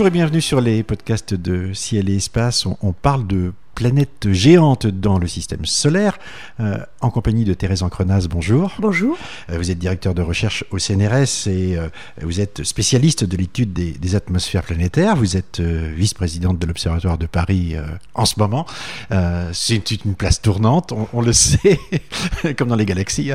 Bonjour et bienvenue sur les podcasts de Ciel et Espace. On, parle de planètes géantes dans le système solaire, euh, en compagnie de Thérèse Encrenas. Bonjour. Bonjour. Euh, vous êtes directeur de recherche au CNRS et euh, vous êtes spécialiste de l'étude des, atmosphères planétaires. Vous êtes vice-présidente de l'Observatoire de Paris en ce moment. C'est une place tournante, on, le sait, comme dans les galaxies.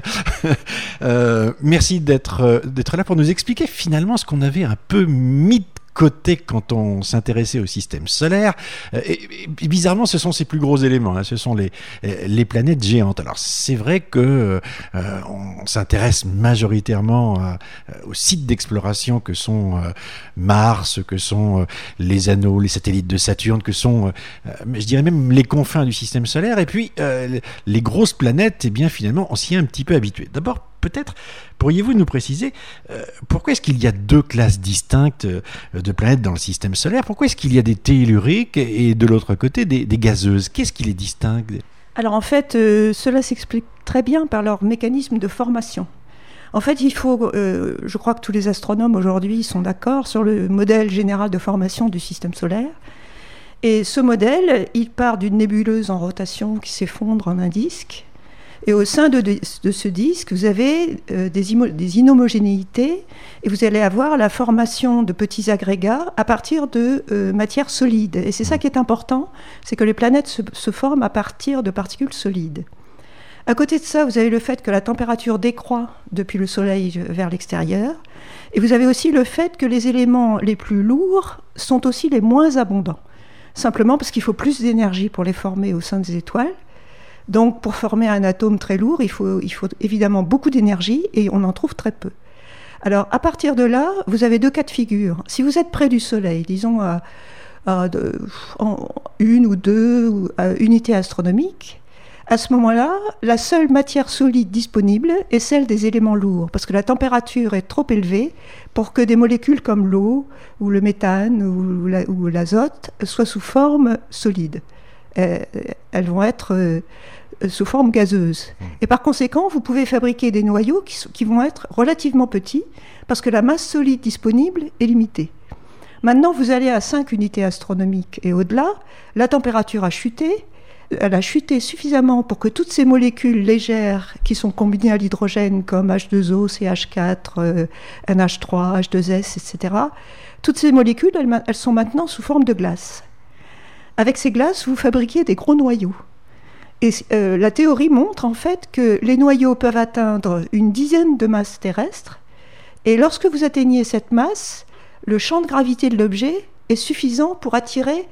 Merci d'être là pour nous expliquer finalement ce qu'on avait un peu mis côté quand on s'intéressait au système solaire. Euh, et, bizarrement, ce sont ces plus gros éléments, hein. ce sont les, les planètes géantes. Alors c'est vrai que euh, on s'intéresse majoritairement aux sites d'exploration que sont euh, Mars, que sont les anneaux, les satellites de Saturne, que sont, je dirais même les confins du système solaire. Et puis les grosses planètes, eh bien finalement, on s'y est un petit peu habitué. D'abord peut-être pourriez-vous nous préciser euh, pourquoi est-ce qu'il y a deux classes distinctes euh, de planètes dans le système solaire? Pourquoi est-ce qu'il y a des telluriques et de l'autre côté des, gazeuses? Qu'est-ce qui les distingue? Alors en fait, euh, cela s'explique très bien par leur mécanisme de formation. En fait, il faut, je crois que tous les astronomes aujourd'hui sont d'accord sur le modèle général de formation du système solaire. Et ce modèle, il part d'une nébuleuse en rotation qui s'effondre en un disque. Et au sein de, ce disque, vous avez euh, des, inhomogénéités et vous allez avoir la formation de petits agrégats à partir de euh, matières solides. Et c'est ça qui est important, c'est que les planètes se, se, forment à partir de particules solides. À côté de ça, vous avez le fait que la température décroît depuis le Soleil vers l'extérieur. Et vous avez aussi le fait que les éléments les plus lourds sont aussi les moins abondants. Simplement parce qu'il faut plus d'énergie pour les former au sein des étoiles. Donc pour former un atome très lourd, il faut, évidemment beaucoup d'énergie et on en trouve très peu. Alors à partir de là, vous avez deux cas de figure. Si vous êtes près du Soleil, disons à, une ou deux unités astronomiques, à ce moment-là, la seule matière solide disponible est celle des éléments lourds, parce que la température est trop élevée pour que des molécules comme l'eau ou le méthane ou l'azote soient sous forme solide. Euh, elles vont être euh, sous forme gazeuse. Mmh. Et par conséquent, vous pouvez fabriquer des noyaux qui, vont être relativement petits parce que la masse solide disponible est limitée. Maintenant, vous allez à 5 unités astronomiques et au-delà, la température a chuté. Elle a chuté suffisamment pour que toutes ces molécules légères qui sont combinées à l'hydrogène, comme H2O, CH4, NH3, H2S, etc., toutes ces molécules, elles sont maintenant sous forme de glace. Avec ces glaces, vous fabriquez des gros noyaux. Et euh, la théorie montre en fait que les noyaux peuvent atteindre une dizaine de masses terrestres. Et lorsque vous atteignez cette masse, le champ de gravité de l'objet est suffisant pour attirer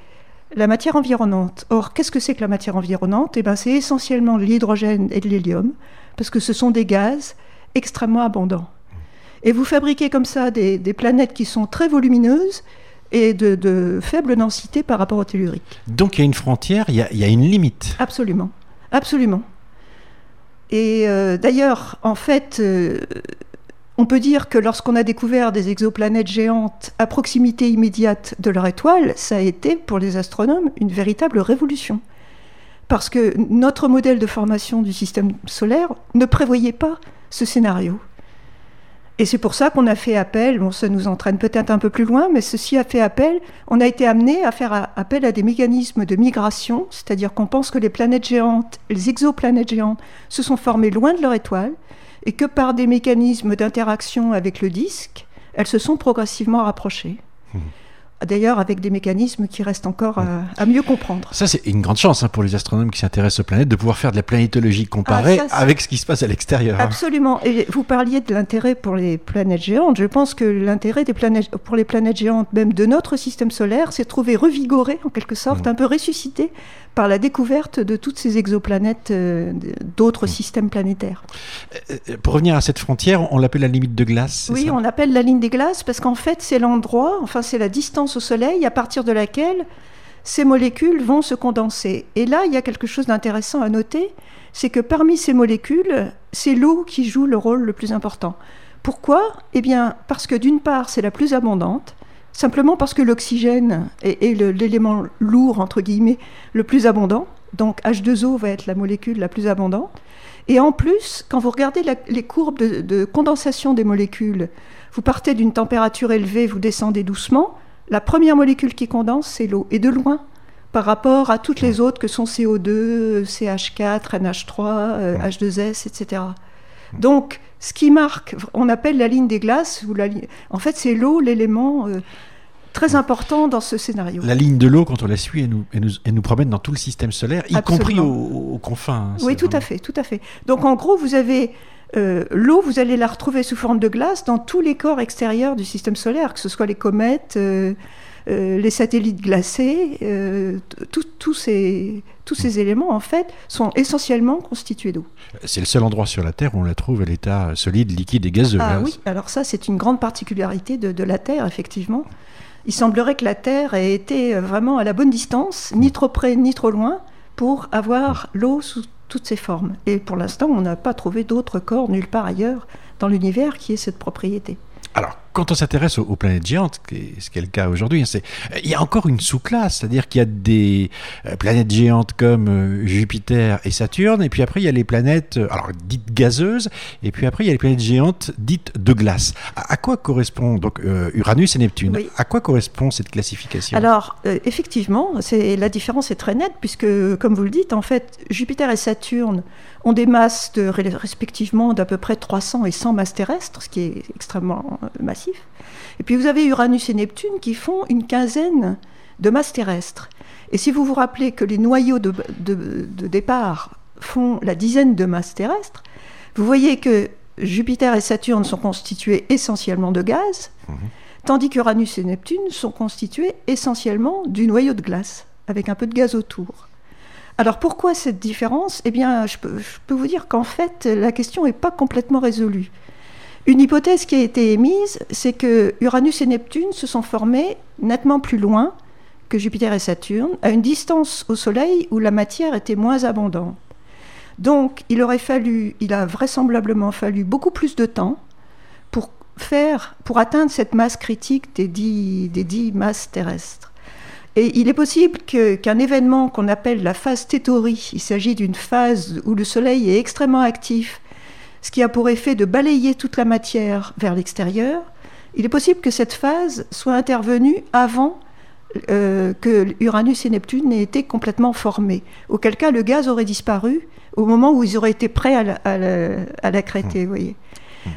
la matière environnante. Or, qu'est-ce que c'est que la matière environnante? Eh ben, C'est essentiellement de l'hydrogène et de l'hélium, parce que ce sont des gaz extrêmement abondants. Et vous fabriquez comme ça des planètes qui sont très volumineuses et de, faible densité par rapport au tellurique. Donc il y a une frontière, il y a, une limite. Absolument, absolument. Et euh, d'ailleurs, en fait, euh, on peut dire que lorsqu'on a découvert des exoplanètes géantes à proximité immédiate de leur étoile, ça a été pour les astronomes une véritable révolution. Parce que notre modèle de formation du système solaire ne prévoyait pas ce scénario. Et c'est pour ça qu'on a fait appel, bon, ça nous entraîne peut-être un peu plus loin, mais ceci a fait appel, on a été amené à faire appel à des mécanismes de migration, c'est-à-dire qu'on pense que les planètes géantes, les exoplanètes géantes, se sont formées loin de leur étoile, et que par des mécanismes d'interaction avec le disque, elles se sont progressivement rapprochées. Mmh d'ailleurs avec des mécanismes qui restent encore à, mieux comprendre. Ça, c'est une grande chance hein, pour les astronomes qui s'intéressent aux planètes de pouvoir faire de la planétologie comparée ah, avec ce qui se passe à l'extérieur. Hein. Absolument. Et vous parliez de l'intérêt pour les planètes géantes. Je pense que l'intérêt des planètes, pour les planètes géantes, même de notre système solaire, c'est de trouver revigoré, en quelque sorte, mmh. un peu ressuscité par la découverte de toutes ces exoplanètes euh, d'autres mmh. systèmes planétaires. Euh, euh, pour revenir à cette frontière, on l'appelle la limite de glace Oui, on l'appelle la ligne des glaces parce qu'en fait, c'est l'endroit, enfin, c'est la distance au Soleil à partir de laquelle ces molécules vont se condenser. Et là, il y a quelque chose d'intéressant à noter, c'est que parmi ces molécules, c'est l'eau qui joue le rôle le plus important. Pourquoi? Eh bien, parce que d'une part, c'est la plus abondante, simplement parce que l'oxygène est, l'élément lourd, entre guillemets, le plus abondant. Donc H2O va être la molécule la plus abondante. Et en plus, quand vous regardez les courbes de condensation des molécules, vous partez d'une température élevée, vous descendez doucement, la première molécule qui condense, c'est l'eau, et de loin, par rapport à toutes les autres que sont CO2, CH4, NH3, H2S, etc. Donc, ce qui marque, on appelle la ligne des glaces, ou la en fait, c'est l'eau, l'élément euh, très important dans ce scénario. La ligne de l'eau, quand on la suit, elle nous, elle nous, promène dans tout le système solaire, y compris aux, confins. Hein, oui, tout à fait, tout à fait. Donc, en gros, vous avez euh, l'eau, vous allez la retrouver sous forme de glace dans tous les corps extérieurs du système solaire, que ce soit les comètes, euh, euh, les satellites glacés, tous ces, tous ces éléments, en fait, sont essentiellement constitués d'eau. C'est le seul endroit sur la Terre où on la trouve à l'état solide, liquide et gazeux. Ah oui, alors ça, c'est une grande particularité de, de, la Terre, effectivement. Il semblerait que la Terre ait été vraiment à la bonne distance, ni trop près, ni trop loin, pour avoir l'eau sous toutes ces formes. Et pour l'instant, on n'a pas trouvé d'autres corps nulle part ailleurs dans l'univers qui ait cette propriété. Alors, quand on s'intéresse aux, planètes géantes, ce qui est le cas aujourd'hui, hein, il y a encore une sous-classe, c'est-à-dire qu'il y a des euh, planètes géantes comme euh, Jupiter et Saturne, et puis après il y a les planètes euh, alors dites gazeuses, et puis après il y a les planètes géantes dites de glace. À, quoi correspond donc Uranus et Neptune À quoi correspond cette classification? Alors effectivement, la différence est très nette puisque, comme vous le dites, en fait, Jupiter et Saturne ont des masses de, respectivement d'à peu près 300 et 100 masses terrestres, ce qui est extrêmement massif et puis vous avez Uranus et Neptune qui font une quinzaine de masses terrestres. Et si vous vous rappelez que les noyaux de, départ font la dizaine de masses terrestres, vous voyez que Jupiter et Saturne sont constitués essentiellement de gaz, mhm. tandis qu'Uranus et Neptune sont constitués essentiellement du noyau de glace, avec un peu de gaz autour. Alors pourquoi cette différence? Eh bien, je peux, je peux vous dire qu'en fait, la question n'est pas complètement résolue. Une hypothèse qui a été émise, c'est que Uranus et Neptune se sont formés nettement plus loin que Jupiter et Saturne, à une distance au Soleil où la matière était moins abondante. Donc, il aurait fallu, il a vraisemblablement fallu beaucoup plus de temps pour faire, pour atteindre cette masse critique des dix, masses terrestres. Et il est possible qu'un événement qu'on appelle la phase Tétori, il s'agit d'une phase où le Soleil est extrêmement actif ce qui a pour effet de balayer toute la matière vers l'extérieur, il est possible que cette phase soit intervenue avant euh, que Uranus et Neptune n'aient été complètement formés. Auquel cas, le gaz aurait disparu au moment où ils auraient été prêts à, à, l'accréter, mmh. voyez.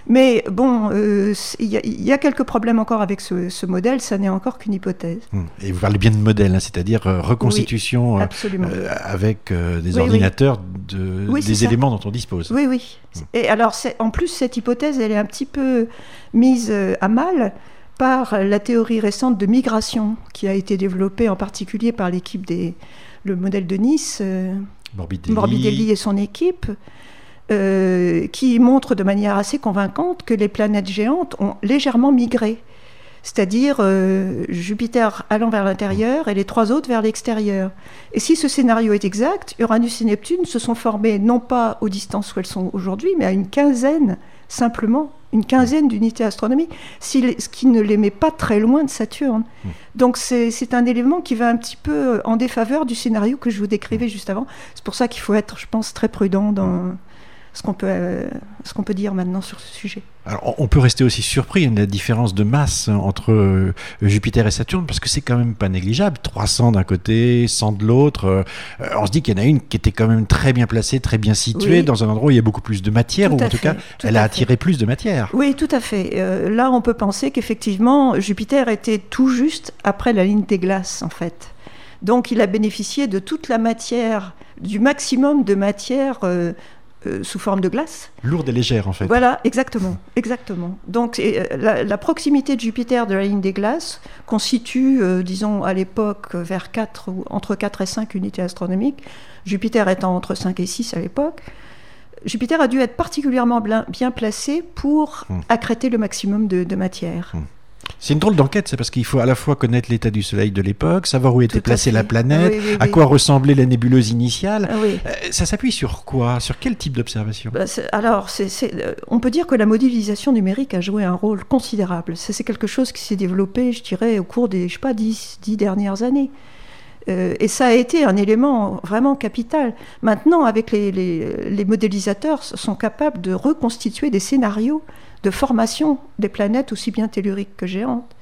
Mais bon, euh, il y, a quelques problèmes encore avec ce, modèle, ça n'est encore qu'une hypothèse. Hmm. Et vous parlez bien de modèle, hein, c'est-à-dire euh, reconstitution euh, avec des ordinateurs De, des éléments dont on dispose. Oui, oui. Hmm. Et alors, en plus, cette hypothèse, elle est un petit peu mise à mal par la théorie récente de migration qui a été développée en particulier par l'équipe des le modèle de Nice, Morbidelli. Morbidelli et son équipe. Euh, qui montre de manière assez convaincante que les planètes géantes ont légèrement migré. C'est-à-dire euh, Jupiter allant vers l'intérieur et les trois autres vers l'extérieur. Et si ce scénario est exact, Uranus et Neptune se sont formés non pas aux distances où elles sont aujourd'hui, mais à une quinzaine, simplement, une quinzaine d'unités astronomiques, ce qui ne les met pas très loin de Saturne. Donc c'est un élément qui va un petit peu en défaveur du scénario que je vous décrivais juste avant. C'est pour ça qu'il faut être, je pense, très prudent dans ce qu'on peut, euh, ce qu'on peut dire maintenant sur ce sujet. Alors, on peut rester aussi surpris de la différence de masse entre euh, Jupiter et Saturne, parce que c'est quand même pas négligeable. 300 d'un côté, 100 de l'autre. Euh, on se dit qu'il y en a une qui était quand même très bien placée, très bien située, dans un endroit où il y a beaucoup plus de matière, ou en tout cas, elle a attiré plus de matière. Oui, tout à fait. là, on peut penser qu'effectivement, Jupiter était tout juste après la ligne des glaces, en fait. Donc, il a bénéficié de toute la matière, du maximum de matière euh, sous forme de glace. Lourde et légère en fait. Voilà, exactement, exactement. Donc euh, la, proximité de Jupiter de la ligne des glaces constitue, euh, disons à l'époque, vers 4 ou entre 4 et 5 unités astronomiques. Jupiter étant entre 5 et 6 à l'époque. Jupiter a dû être particulièrement bien, placé pour hmm. accréter le maximum de, matière. Hmm. C'est une drôle d'enquête, c'est parce qu'il faut à la fois connaître l'état du Soleil de l'époque, savoir où était placée la planète, à quoi ressemblait la nébuleuse initiale. Ah euh, ça s'appuie sur quoi? Sur quel type d'observation? Bah, Alors, euh, on peut dire que la modélisation numérique a joué un rôle considérable. C'est quelque chose qui s'est développé, je dirais, au cours des, je sais pas, dix, dernières années. Euh, et ça a été un élément vraiment capital. Maintenant, avec les, les, modélisateurs, sont capables de reconstituer des scénarios de formation des planètes aussi bien telluriques que géantes.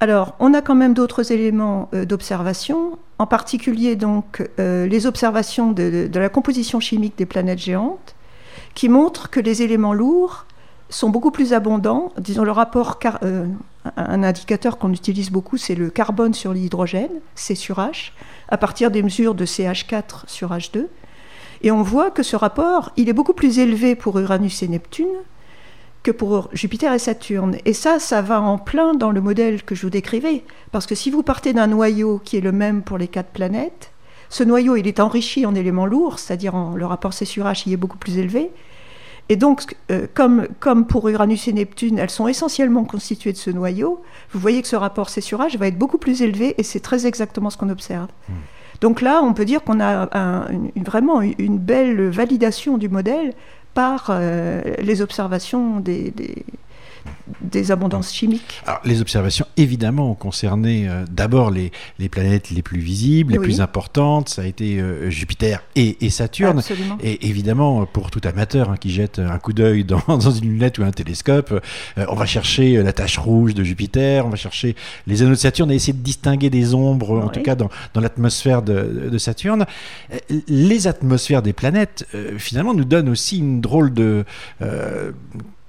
Alors, on a quand même d'autres éléments euh, d'observation, en particulier donc euh, les observations de, la composition chimique des planètes géantes, qui montrent que les éléments lourds sont beaucoup plus abondants. Disons, le rapport, euh, un indicateur qu'on utilise beaucoup, c'est le carbone sur l'hydrogène, C sur H, à partir des mesures de CH4 sur H2. Et on voit que ce rapport, il est beaucoup plus élevé pour Uranus et Neptune que pour Jupiter et Saturne. Et ça, ça va en plein dans le modèle que je vous décrivais. Parce que si vous partez d'un noyau qui est le même pour les quatre planètes, ce noyau, il est enrichi en éléments lourds, c'est-à-dire le rapport C sur H, il est beaucoup plus élevé. Et donc, euh, comme, comme pour Uranus et Neptune, elles sont essentiellement constituées de ce noyau, vous voyez que ce rapport C sur H va être beaucoup plus élevé et c'est très exactement ce qu'on observe. Hmm. Donc là, on peut dire qu'on a vraiment une belle validation du modèle par euh, les observations des, des abondances chimiques. Alors, les observations, évidemment, ont concerné euh, d'abord les, les, planètes les plus visibles, les plus importantes. Ça a été euh, Jupiter et, et Saturne. Absolument. Et évidemment, pour tout amateur hein, qui jette un coup d'œil dans, dans, une lunette ou un télescope, euh, on va chercher la tache rouge de Jupiter, on va chercher les anneaux de Saturne et essayer de distinguer des ombres, en tout cas dans, dans l'atmosphère de, de, Saturne. Les atmosphères des planètes, finalement, nous donnent aussi une drôle de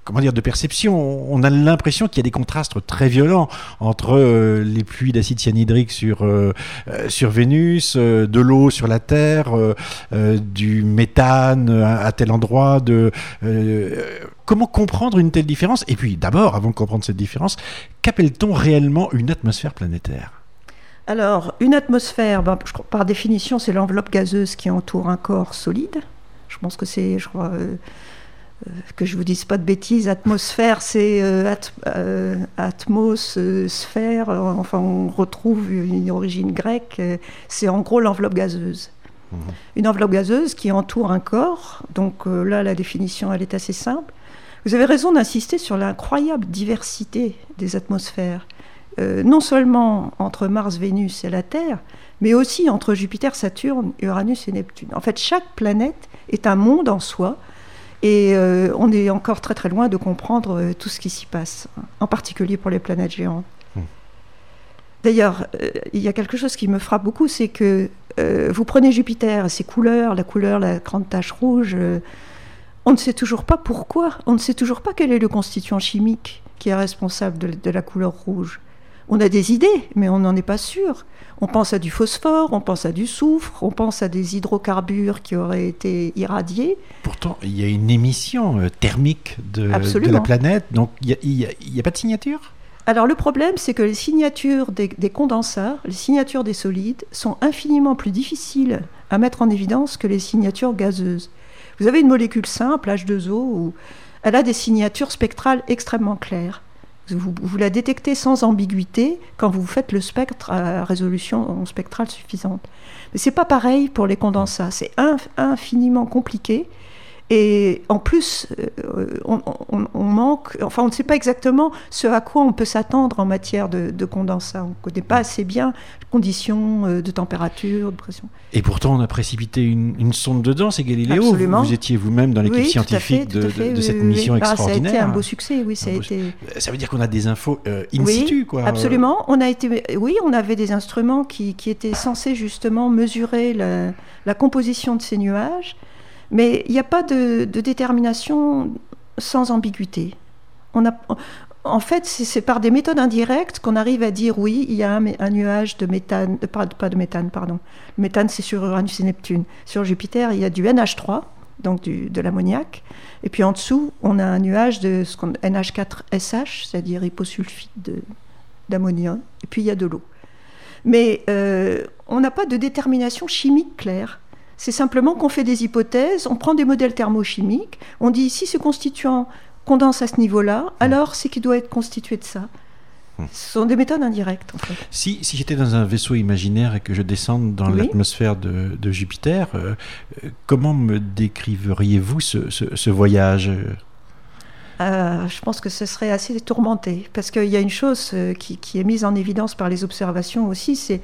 comment dire, de perception. On a l'impression qu'il y a des contrastes très violents entre euh, les pluies d'acide cyanhydrique sur, euh, euh, sur Vénus, de l'eau sur la Terre, du méthane à, tel endroit. Comment comprendre une telle différence? Et puis, d'abord, avant de comprendre cette différence, qu'appelle-t-on réellement une atmosphère planétaire? Alors, une atmosphère, ben, par définition, c'est l'enveloppe gazeuse qui entoure un corps solide. Je pense que c'est, je crois, que je vous dise pas de bêtises, atmosphère, c'est euh, euh, atmos, sphère, enfin on retrouve une origine grecque, c'est en gros l'enveloppe gazeuse. Mhm. Une enveloppe gazeuse qui entoure un corps, donc là la définition elle est assez simple. Vous avez raison d'insister sur l'incroyable diversité des atmosphères, non seulement entre Mars, Vénus et la Terre, mais aussi entre Jupiter, Saturne, Uranus et Neptune. En fait, chaque planète est un monde en soi, et euh, on est encore très très loin de comprendre euh, tout ce qui s'y passe, en particulier pour les planètes géantes. Hmm. D'ailleurs, euh, il y a quelque chose qui me frappe beaucoup, c'est que vous prenez Jupiter, ses couleurs, la couleur, la grande tache rouge, on ne sait toujours pas pourquoi, on ne sait toujours pas quel est le constituant chimique qui est responsable de la couleur rouge. On a des idées, mais on n'en est pas sûr. On pense à du phosphore, on pense à du soufre, on pense à des hydrocarbures qui auraient été irradiés. Pourtant, il y a une émission euh, thermique de, la planète, donc il n'y a, pas de signature? Alors le problème, c'est que les signatures des, condensats, les signatures des solides, sont infiniment plus difficiles à mettre en évidence que les signatures gazeuses. Vous avez une molécule simple, H2O, où elle a des signatures spectrales extrêmement claires. Vous, la détectez sans ambiguïté quand vous faites le spectre à résolution spectrale suffisante. Mais c'est pas pareil pour les condensats. C'est infiniment compliqué et en plus, euh, on, manque, enfin, on ne sait pas exactement ce à quoi on peut s'attendre en matière de, condensat. On ne connaît pas assez bien les conditions euh, de température, de pression. Et pourtant, on a précipité une, sonde dedans, c'est Galiléo. Absolument. Vous, étiez vous-même dans l'équipe scientifique de, cette mission extraordinaire. Ah, ça a été un beau succès, oui. Ça, a été... ça veut dire qu'on a des infos euh, in situ, quoi. Absolument. On a été, oui, on avait des instruments qui, étaient censés justement mesurer la composition de ces nuages mais il n'y a pas de, détermination sans ambiguïté. En fait, c'est par des méthodes indirectes qu'on arrive à dire oui, il y a un, nuage de méthane, pas, de méthane, pardon. Le méthane, c'est sur Uranus et Neptune. Sur Jupiter, il y a du NH3, donc de l'ammoniac. Et puis en dessous, on a un nuage de ce qu'on NH4SH, c'est-à-dire hyposulfite d'ammonium. Et puis il y a de l'eau. Mais euh, on n'a pas de détermination chimique claire. C'est simplement qu'on fait des hypothèses, on prend des modèles thermochimiques, on dit si ce constituant condense à ce niveau-là, hmm. alors c'est qu'il doit être constitué de ça. Hmm. Ce sont des méthodes indirectes. En fait. Si, si j'étais dans un vaisseau imaginaire et que je descende dans l'atmosphère de, Jupiter, euh, euh, comment me décriveriez-vous ce, voyage? Euh, je pense que ce serait assez tourmenté, parce qu'il y a une chose qui, qui, est mise en évidence par les observations aussi, c'est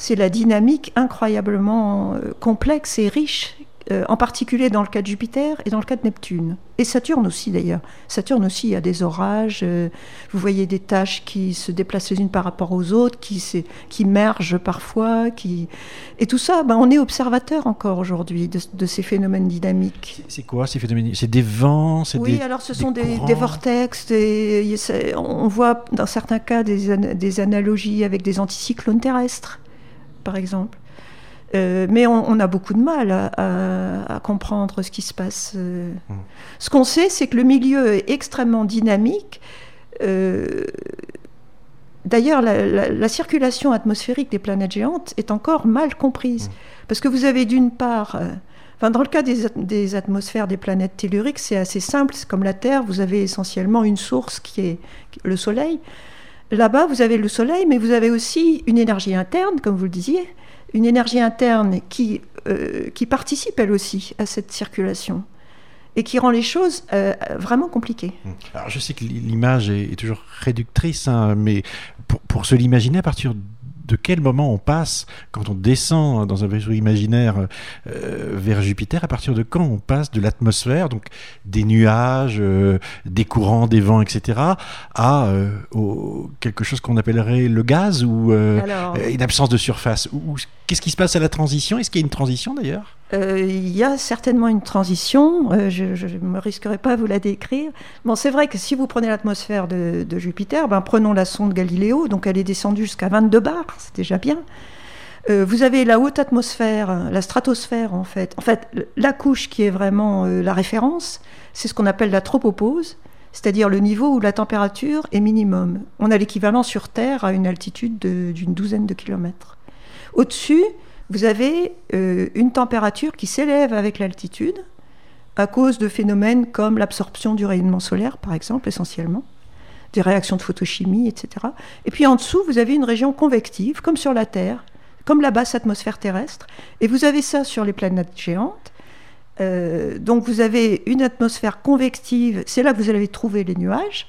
c'est la dynamique incroyablement euh, complexe et riche euh, en particulier dans le cas de Jupiter et dans le cas de Neptune. Et Saturne aussi d'ailleurs. Saturne aussi, il y a des orages, euh, vous voyez des tâches qui se déplacent les unes par rapport aux autres, qui, qui mergent parfois. Qui... Et tout ça, ben, on est observateur encore aujourd'hui de, ces phénomènes dynamiques. C'est quoi ces phénomènes? C'est des vents Oui, alors ce sont des, des, vortex, on voit dans certains cas des, des analogies avec des anticyclones terrestres, par exemple. Euh, mais on, a beaucoup de mal à, comprendre ce qui se passe. Euh. Mmh. Ce qu'on sait, c'est que le milieu est extrêmement dynamique. Euh, d'ailleurs, la, circulation atmosphérique des planètes géantes est encore mal comprise. Mmh. Parce que vous avez d'une part... Enfin, dans le cas des, des, atmosphères des planètes telluriques, c'est assez simple. Comme la Terre, vous avez essentiellement une source qui est le Soleil. Là-bas, vous avez le Soleil, mais vous avez aussi une énergie interne, comme vous le disiez, une énergie interne qui, euh, qui participe elle aussi à cette circulation et qui rend les choses euh, vraiment compliquées. Hum. Alors je sais que l'image est, toujours réductrice, hein, mais pour, pour se l'imaginer à partir de quel moment on passe, quand on descend dans un vaisseau imaginaire euh, vers Jupiter, à partir de quand on passe de l'atmosphère, donc des nuages, euh, des courants, des vents, etc., à euh, quelque chose qu'on appellerait le gaz ou une absence de surface? Qu'est-ce qui se passe à la transition? Est-ce qu'il y a une transition d'ailleurs? Euh, il y a certainement une transition, euh, je ne me risquerai pas à vous la décrire. Bon, c'est vrai que si vous prenez l'atmosphère de, Jupiter, ben, prenons la sonde Galileo, donc elle est descendue jusqu'à 22 bars, c'est déjà bien. Euh, vous avez la haute atmosphère, la stratosphère en fait. En fait, la couche qui est vraiment la référence, c'est ce qu'on appelle la tropopause, c'est-à-dire le niveau où la température est minimum. On a l'équivalent sur Terre à une altitude d'une douzaine de kilomètres. Au-dessus, vous avez euh, une température qui s'élève avec l'altitude à cause de phénomènes comme l'absorption du rayonnement solaire, par exemple, essentiellement, des réactions de photochimie, etc. Et puis en dessous, vous avez une région convective, comme sur la Terre, comme la basse atmosphère terrestre. Et vous avez ça sur les planètes géantes. Euh, donc vous avez une atmosphère convective, c'est là que vous allez trouver les nuages,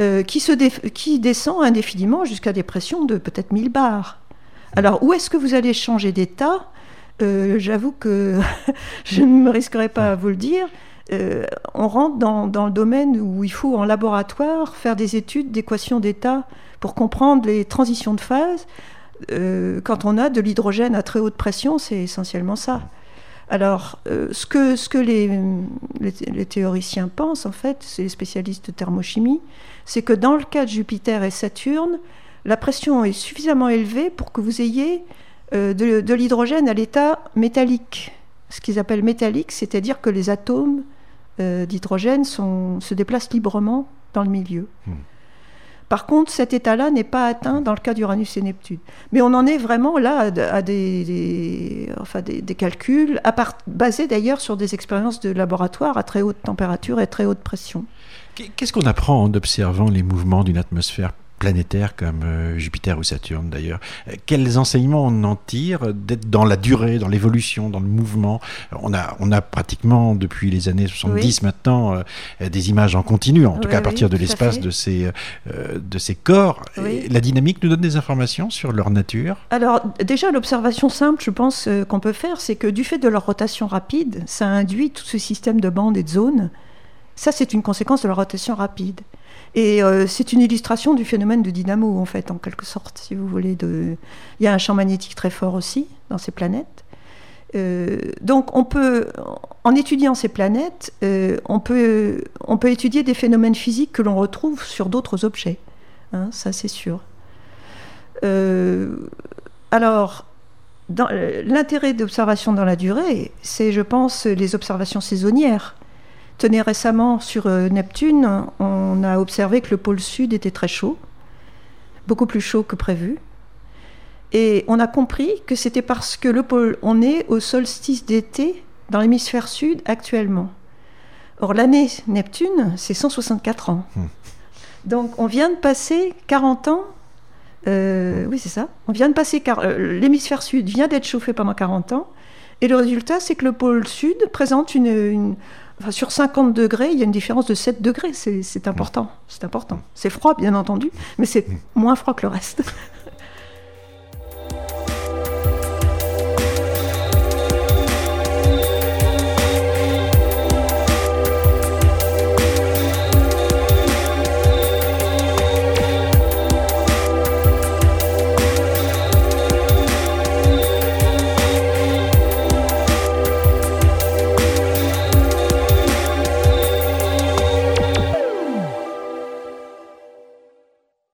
euh, qui, se qui descend indéfiniment jusqu'à des pressions de peut-être 1000 bars. Alors, où est-ce que vous allez changer d'état euh, J'avoue que je ne me risquerai pas à vous le dire. Euh, on rentre dans, le domaine où il faut en laboratoire faire des études d'équation d'état pour comprendre les transitions de phase. Euh, quand on a de l'hydrogène à très haute pression, c'est essentiellement ça. Alors, ce que, les, théoriciens pensent, en fait, c'est les spécialistes de thermochimie, c'est que dans le cas de Jupiter et Saturne, la pression est suffisamment élevée pour que vous ayez euh, de, l'hydrogène à l'état métallique. Ce qu'ils appellent métallique, c'est-à-dire que les atomes euh, d'hydrogène se déplacent librement dans le milieu. Hmm. Par contre, cet état-là n'est pas atteint dans le cas d'Uranus et Neptune. Mais on en est vraiment là à, des, enfin des, calculs, basés d'ailleurs sur des expériences de laboratoire à très haute température et très haute pression. Qu'est-ce qu'on apprend en observant les mouvements d'une atmosphère planétaires comme euh, Jupiter ou Saturne d'ailleurs. Euh, quels enseignements on en tire d'être dans la durée, dans l'évolution, dans le mouvement? On a, on a pratiquement depuis les années 70 maintenant euh, des images en continu, en tout cas à partir de l'espace de ces, de ces corps. la dynamique nous donne des informations sur leur nature? Alors déjà l'observation simple, je pense qu'on peut faire, c'est que du fait de leur rotation rapide, ça induit tout ce système de bandes et de zones. Ça, c'est une conséquence de leur rotation rapide. Et euh, c'est une illustration du phénomène de dynamo, en fait, en quelque sorte, si vous voulez. De... Il y a un champ magnétique très fort aussi dans ces planètes. Euh, donc, on peut, en étudiant ces planètes, euh, on, peut, on peut étudier des phénomènes physiques que l'on retrouve sur d'autres objets. Hein, ça, c'est sûr. alors, l'intérêt d'observation dans la durée, c'est, je pense, les observations saisonnières. Récemment sur euh, Neptune, on a observé que le pôle sud était très chaud, beaucoup plus chaud que prévu. Et on a compris que c'était parce que le pôle, on est au solstice d'été dans l'hémisphère sud actuellement. Or, l'année Neptune, c'est 164 ans. Hmm. Donc, on vient de passer 40 ans. Euh, oui, c'est ça. On vient de passer. Euh, l'hémisphère sud vient d'être chauffé pendant 40 ans. Et le résultat, c'est que le pôle sud présente une, sur 50 degrés, il y a une différence de 7 degrés. C'est important. C'est important. C'est froid, bien entendu, mais c'est moins froid que le reste.